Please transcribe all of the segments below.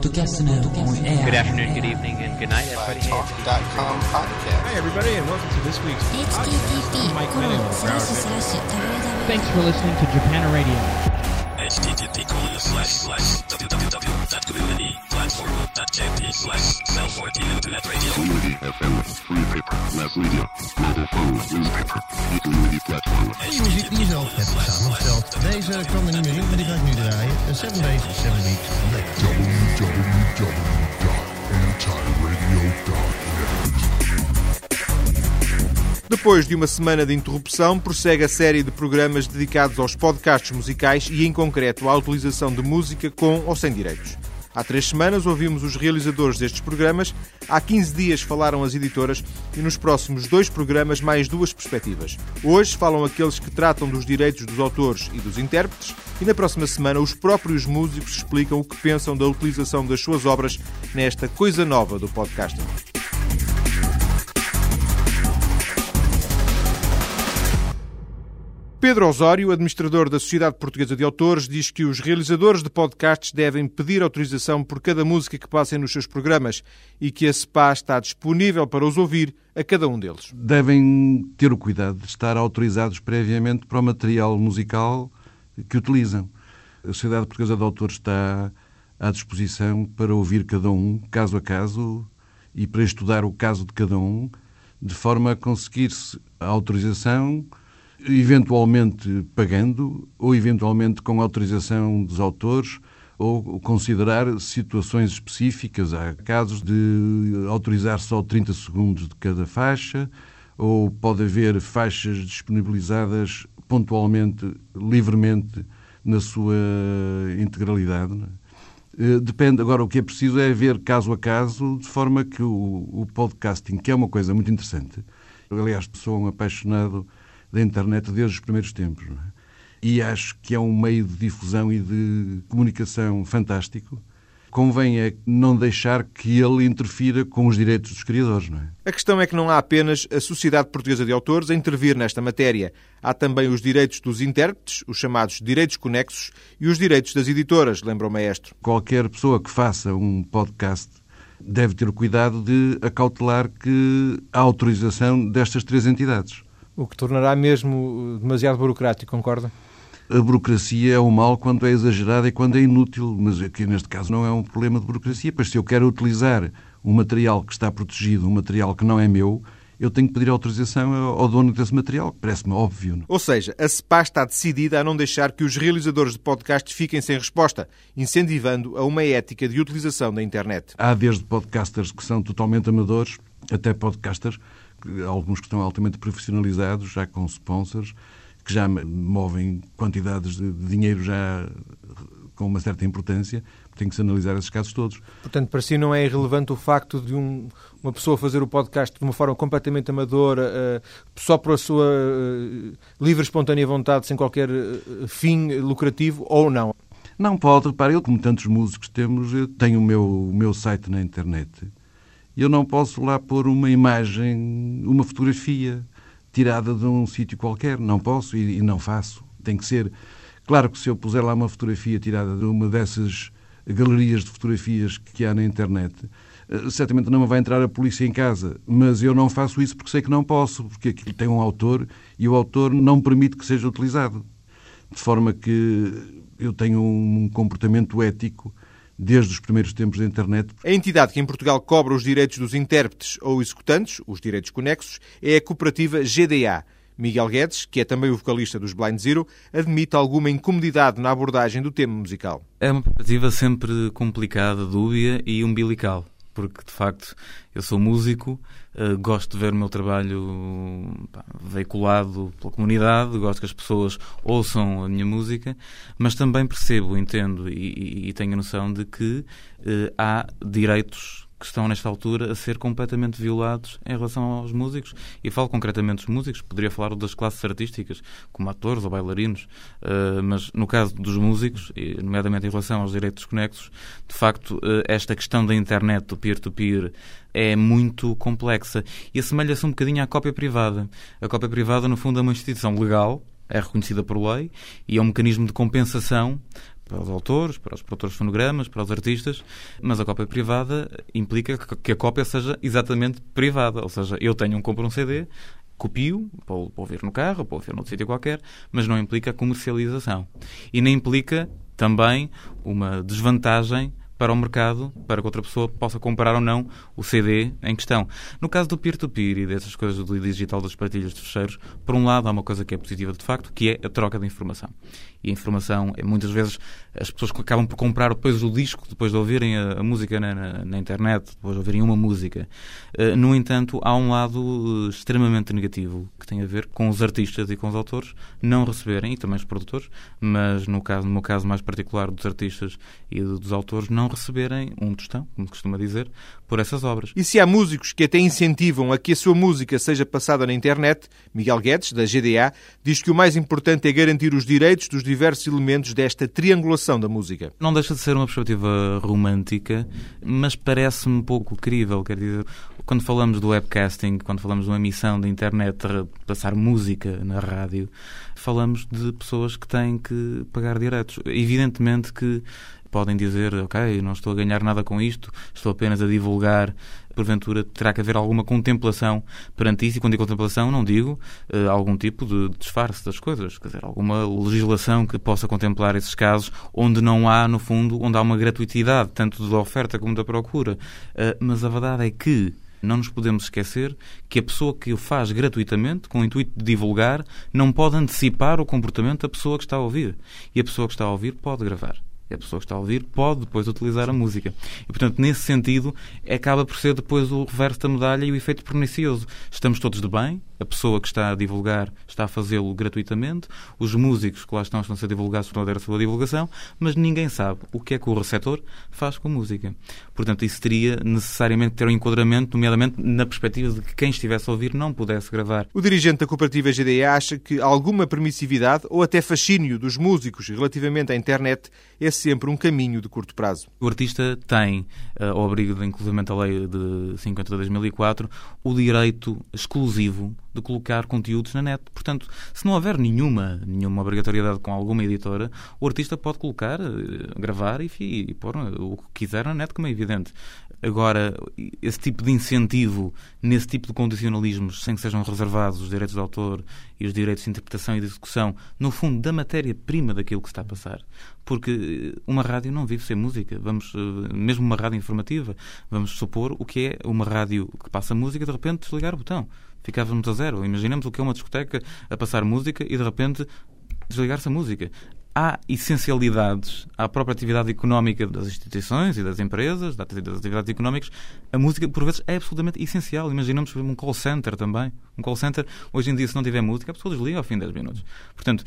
Podcast Good afternoon, good evening, and good night, everybody. Talk.com podcast. Hi, everybody, and welcome to this week's podcast. Mike Thanks for listening to Japan Radio. http colon slash slash www.communityplatform.jp slash cell 14 internet radio. Community FM, free paper, mass media, mobile phone, newspaper, community platform. Je muziek die je zelf hebt samengesteld. Deze kwam er niet meer. 7 Days, 7 Weeks Later. www.antiradio.net Depois de uma semana de interrupção, prossegue a série de programas dedicados aos podcasts musicais e, em concreto, à utilização de música com ou sem direitos. Há três semanas ouvimos os realizadores destes programas, há 15 dias falaram as editoras e nos próximos dois programas mais duas perspectivas. Hoje falam aqueles que tratam dos direitos dos autores e dos intérpretes e na próxima semana os próprios músicos explicam o que pensam da utilização das suas obras nesta coisa nova do podcasting. Pedro Osório, administrador da Sociedade Portuguesa de Autores, diz que os realizadores de podcasts devem pedir autorização por cada música que passem nos seus programas e que a SPA está disponível para os ouvir a cada um deles. Devem ter o cuidado de estar autorizados previamente para o material musical que utilizam. A Sociedade Portuguesa de Autores está à disposição para ouvir cada um, caso a caso, e para estudar o caso de cada um, de forma a conseguir-se a autorização eventualmente pagando ou eventualmente com autorização dos autores ou considerar situações específicas. Há casos de autorizar só 30 segundos de cada faixa ou pode haver faixas disponibilizadas pontualmente, livremente, na sua integralidade. Depende, agora o que é preciso é ver caso a caso, de forma que o, o podcasting, que é uma coisa muito interessante, aliás, sou um apaixonado da internet desde os primeiros tempos. É? E acho que é um meio de difusão e de comunicação fantástico. Convém é não deixar que ele interfira com os direitos dos criadores. Não é? A questão é que não há apenas a Sociedade Portuguesa de Autores a intervir nesta matéria. Há também os direitos dos intérpretes, os chamados direitos conexos, e os direitos das editoras, lembra o maestro. Qualquer pessoa que faça um podcast deve ter o cuidado de acautelar que há autorização destas três entidades. O que tornará mesmo demasiado burocrático, concorda? A burocracia é o mal quando é exagerada e quando é inútil, mas aqui neste caso não é um problema de burocracia, pois se eu quero utilizar um material que está protegido, um material que não é meu, eu tenho que pedir autorização ao dono desse material, parece-me óbvio. Não? Ou seja, a SPA está decidida a não deixar que os realizadores de podcasts fiquem sem resposta, incentivando a uma ética de utilização da internet. Há desde podcasters que são totalmente amadores, até podcasters alguns que estão altamente profissionalizados, já com sponsors, que já movem quantidades de dinheiro já com uma certa importância, tem que se analisar esses casos todos. Portanto, para si não é irrelevante o facto de um, uma pessoa fazer o podcast de uma forma completamente amadora, uh, só por a sua uh, livre, espontânea vontade, sem qualquer uh, fim lucrativo, ou não? Não pode, repare, eu como tantos músicos temos, eu tenho o meu, o meu site na internet eu não posso lá pôr uma imagem, uma fotografia tirada de um sítio qualquer. Não posso e, e, não faço. Tem que ser. Claro que se eu puser lá uma fotografia tirada de uma dessas galerias de fotografias que há na internet, certamente não me vai entrar a polícia em casa. Mas eu não faço isso porque sei que não posso, porque aquilo tem um autor e o autor não permite que seja utilizado. De forma que eu tenho um comportamento ético desde os primeiros tempos da internet. A entidade que em Portugal cobra os direitos dos intérpretes ou executantes, os direitos conexos, é a cooperativa GDA. Miguel Guedes, que é também o vocalista dos Blind Zero, admite alguma incomodidade na abordagem do tema musical. É uma cooperativa sempre complicada, dúbia e umbilical porque de facto eu sou músico, uh, gosto de ver o meu trabalho pá, veiculado pela comunidade, gosto que as pessoas ouçam a minha música, mas também percebo, entendo e, e, e tenho a noção de que uh, há direitos que estão nesta altura a ser completamente violados em relação aos músicos. E falo concretamente dos músicos, poderia falar das classes artísticas, como atores ou bailarinos, uh, mas no caso dos músicos, nomeadamente em relação aos direitos conexos, de facto, uh, esta questão da internet, do peer-to-peer, -peer, é muito complexa e assemelha-se um bocadinho à cópia privada. A cópia privada, no fundo, é uma instituição legal, é reconhecida por lei e é um mecanismo de compensação para os autores, para os produtores de fonogramas, para os artistas, mas a cópia privada implica que- a cópia seja exatamente privada. Ou seja, eu tenho um, compro um CD, copio para ouvir no carro, para ouvir noutro sítio qualquer, mas não implica comercialização. E nem implica também uma desvantagem para o mercado, para que outra pessoa possa comprar ou não o CD em questão. No caso do peer-to-peer e dessas coisas do digital das partilhas de fecheiros, por um lado há uma coisa que é positiva de facto, que é a troca de informação. E a informação, é, muitas vezes, as pessoas acabam por comprar depois o disco, depois de ouvirem a, a música na, na- na internet, depois de ouvirem uma música. Eh, no entanto, há um lado eh, extremamente negativo, que tem a ver com os artistas e com os autores não receberem, e também os produtores, mas no, caso, no meu caso mais particular dos artistas e dos autores, não receberem um tostão, como costuma dizer, por essas obras. E se há músicos que até incentivam a que a sua música seja passada na internet, Miguel Guedes, da GDA, diz que o mais importante é garantir os direitos dos diversos elementos desta triangulação da música. Não deixa de ser uma perspectiva romântica, mas parece-me um pouco crível. Quer dizer, quando falamos do webcasting, quando falamos de uma emissão da internet, passar música na rádio, falamos de pessoas que têm que pagar direitos. Evidentemente que podem dizer, ok, não estou a ganhar nada com isto, estou apenas a divulgar. Porventura terá que haver alguma contemplação perante isso, e quando digo contemplação, não digo eh, algum tipo de disfarce das coisas, quer dizer, alguma legislação que possa contemplar esses casos onde não há, no fundo, onde há uma gratuitidade, tanto da oferta como da procura. Eh, mas a verdade é que não nos podemos esquecer que a pessoa que o faz gratuitamente, com o intuito de divulgar, não pode antecipar o comportamento da pessoa que está a ouvir. E a pessoa que está a ouvir pode gravar. A pessoa que está a ouvir pode depois utilizar a música. E, portanto, nesse sentido, acaba por ser depois o reverso da medalha e o efeito pernicioso. Estamos todos de bem, a pessoa que está a divulgar está a fazê-lo gratuitamente, os músicos que lá estão estão a ser divulgados estão a dar a sua divulgação, mas ninguém sabe o que é que o receptor faz com a música. Portanto, isso teria necessariamente ter um enquadramento, nomeadamente na perspectiva de que quem estivesse a ouvir não pudesse gravar. O dirigente da cooperativa GDA acha que alguma permissividade ou até fascínio dos músicos relativamente à internet é sempre um caminho de curto prazo. O artista tem, eh, ao abrigo de, inclusivamente a lei de 50 de 2004, o direito exclusivo de colocar conteúdos na net. Portanto, se não houver nenhuma, nenhuma obrigatoriedade com alguma editora, o artista pode colocar, eh, gravar e, e pôr o que quiser na net, como é evidente. Agora, esse tipo de incentivo, nesse tipo de condicionalismos, sem que sejam reservados os direitos de autor e os direitos de interpretação e de execução, no fundo, da matéria-prima daquilo que está a passar. Porque uma rádio não vive sem música. Vamos, eh, mesmo uma rádio informativa, vamos supor o que é uma rádio que passa música e de repente desligar o botão. Ficávamos a zero. Imaginemos o que é uma discoteca a passar música e de repente desligar-se a música. Há essencialidades à própria atividade económica das instituições e das empresas, das atividades económicas. A música, por vezes, é absolutamente essencial. Imaginamos um call center também. Um call center, hoje em dia, se não tiver música, a pessoa desliga ao fim de 10 minutos. Portanto,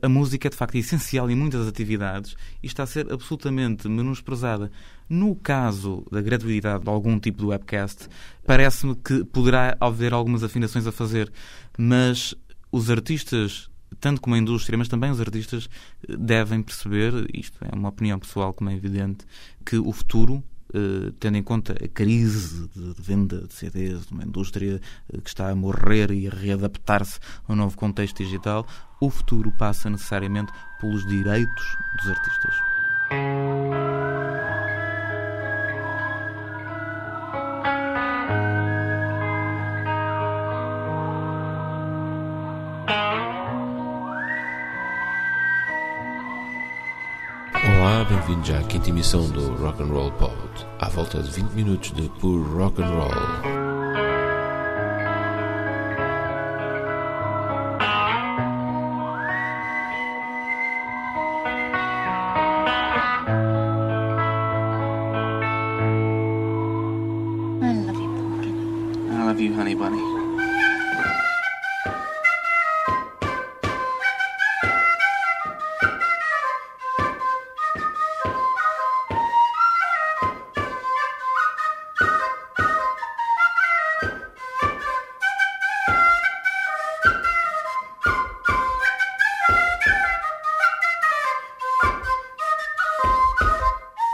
a, música é, de facto, essencial em muitas atividades e está a ser absolutamente menosprezada. No caso da gratuidade de algum tipo de webcast, parece-me que poderá haver algumas afinações a fazer, mas os artistas tanto como a indústria, mas também os artistas devem perceber, isto é uma opinião pessoal como é evidente, que o futuro, eh, tendo em conta a crise de venda de CDs, de uma indústria eh, que está a morrer e a readaptar-se a um novo contexto digital, o futuro passa necessariamente pelos direitos dos artistas. Bem-vindos à quinta emissão do Rock and Roll Pod. À volta de 20 minutos de puro rock and roll. I love you, pumpkin. I love you, honey bunny.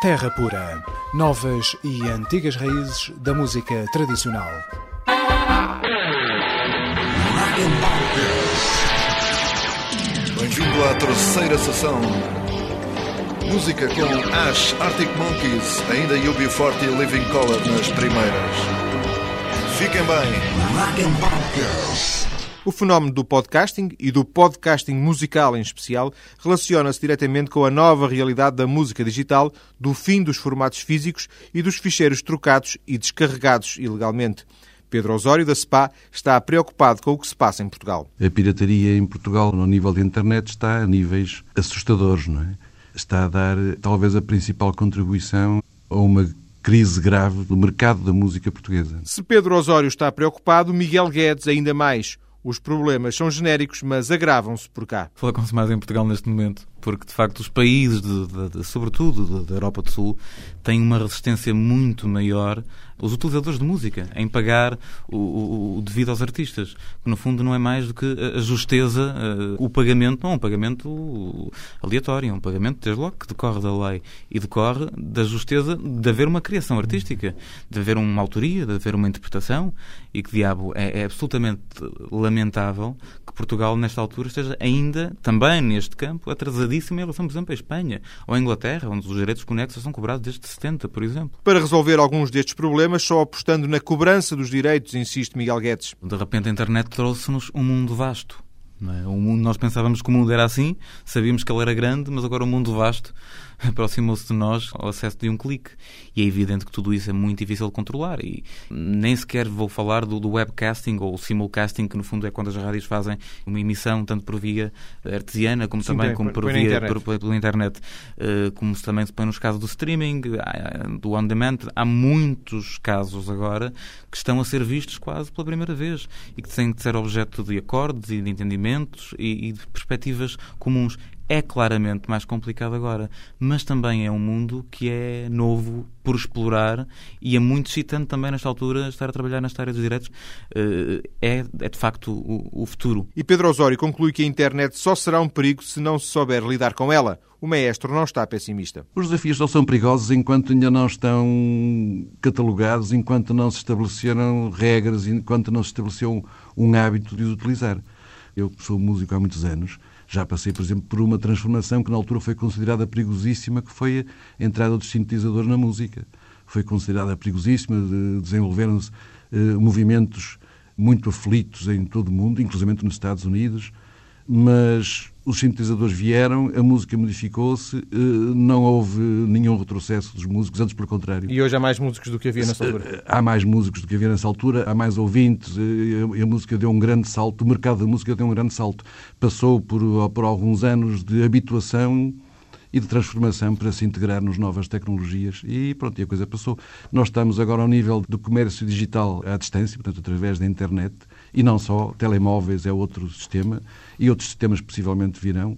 Terra Pura. Novas e antigas raízes da música tradicional. Bem-vindo à terceira sessão Música com Ash, Arctic Monkeys, ainda UB40 e Living Color nas primeiras. Fiquem bem. O fenómeno do podcasting e do podcasting musical em especial relaciona-se diretamente com a nova realidade da música digital, do fim dos formatos físicos e dos ficheiros trocados e descarregados ilegalmente. Pedro Osório, da SPA, está preocupado com o que se passa em Portugal. A pirataria em Portugal, no nível de internet, está a níveis assustadores, não é? Está a dar, talvez, a principal contribuição a uma crise grave do mercado da música portuguesa. Se Pedro Osório está preocupado, Miguel Guedes ainda mais. Os problemas são genéricos, mas agravam-se por cá. Fala-se mais em Portugal neste momento, porque de facto os países, de, de, de, sobretudo da Europa do Sul, têm uma resistência muito maior, os utilizadores de música, em pagar o, o, o devido aos artistas. Que no fundo não é mais do que a justeza, o pagamento, não é um pagamento aleatório, é um pagamento, desde logo, que decorre da lei e decorre da justeza de haver uma criação artística, de haver uma autoria, de haver uma interpretação e que, diabo, é, é absolutamente lamentável que Portugal, nesta altura, esteja ainda, também neste campo, atrasadíssimo em relação, por exemplo, à Espanha ou à Inglaterra, onde os direitos conexos são cobrados desde 70, por exemplo. Para resolver alguns destes problemas, só apostando na cobrança dos direitos, insiste Miguel Guedes. De repente, a internet trouxe-nos um mundo vasto. É? O mundo, nós pensávamos que o mundo era assim, sabíamos que ele era grande, mas agora o mundo vasto aproximou-se de nós ao acesso de um clique. E é evidente que tudo isso é muito difícil de controlar. E nem sequer vou falar do, do webcasting ou simulcasting, que no fundo é quando as rádios fazem uma emissão tanto por via artesiana como Sim, também como por, por via internet. Por, pela internet, uh, como também se põe nos casos do streaming, do on demand. Há muitos casos agora que estão a ser vistos quase pela primeira vez e que têm de ser objeto de acordos e de entendimentos e, e de perspectivas comuns é claramente mais complicado agora, mas também é um mundo que é novo por explorar e é muito excitante também nesta altura estar a trabalhar nesta área dos direitos. Eh, é, é de facto o, o futuro. E Pedro Osório conclui que a internet só será um perigo se não se souber lidar com ela. O maestro não está pessimista. Os desafios só são perigosos enquanto ainda não estão catalogados, enquanto não se estabeleceram regras, enquanto não se estabeleceu um hábito de os utilizar. Eu sou músico há muitos anos já passei, por exemplo, por uma transformação que na altura foi considerada perigosíssima, que foi a entrada dos sintetizadores na música. Foi considerada perigosíssima, de, desenvolveram-se eh, movimentos muito aflitos em todo o mundo, inclusive nos Estados Unidos, mas os sintetizadores vieram, a música modificou-se, eh, não houve nenhum retrocesso dos músicos, antes pelo contrário. E hoje há mais músicos do que havia nessa altura? Eh, há mais músicos do que havia nessa altura, há mais ouvintes, eh, a música deu um grande salto, o mercado da música deu um grande salto. Passou por, por alguns anos de habituação e de transformação para se integrar nas novas tecnologias e pronto, e a coisa passou. Nós estamos agora ao nível do comércio digital à distância, portanto, através da internet, e não só, telemóveis é outro sistema, e outros sistemas possivelmente virão.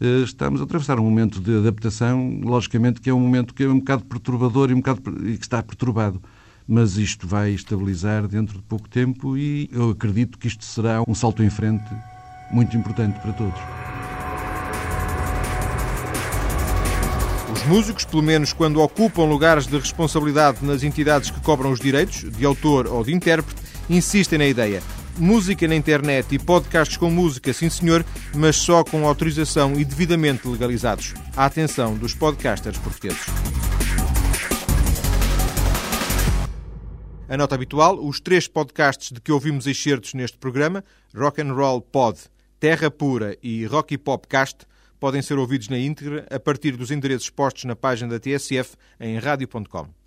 Eh, estamos a atravessar um momento de adaptação, logicamente que é um momento que é um bocado perturbador e um bocado e que está perturbado. Mas isto vai estabilizar dentro de pouco tempo e eu acredito que isto será um salto em frente muito importante para todos. Os músicos, pelo menos quando ocupam lugares de responsabilidade nas entidades que cobram os direitos, de autor ou de intérprete, insistem na ideia. Música na internet e podcasts com música, sim senhor, mas só com autorização e devidamente legalizados. A atenção dos podcasters portugueses. A nota habitual, os três podcasts de que ouvimos excertos neste programa, Rock and Roll Pod, Terra Pura e Rocky Popcast, podem ser ouvidos na íntegra a partir dos endereços postos na página da TSF em radio.com.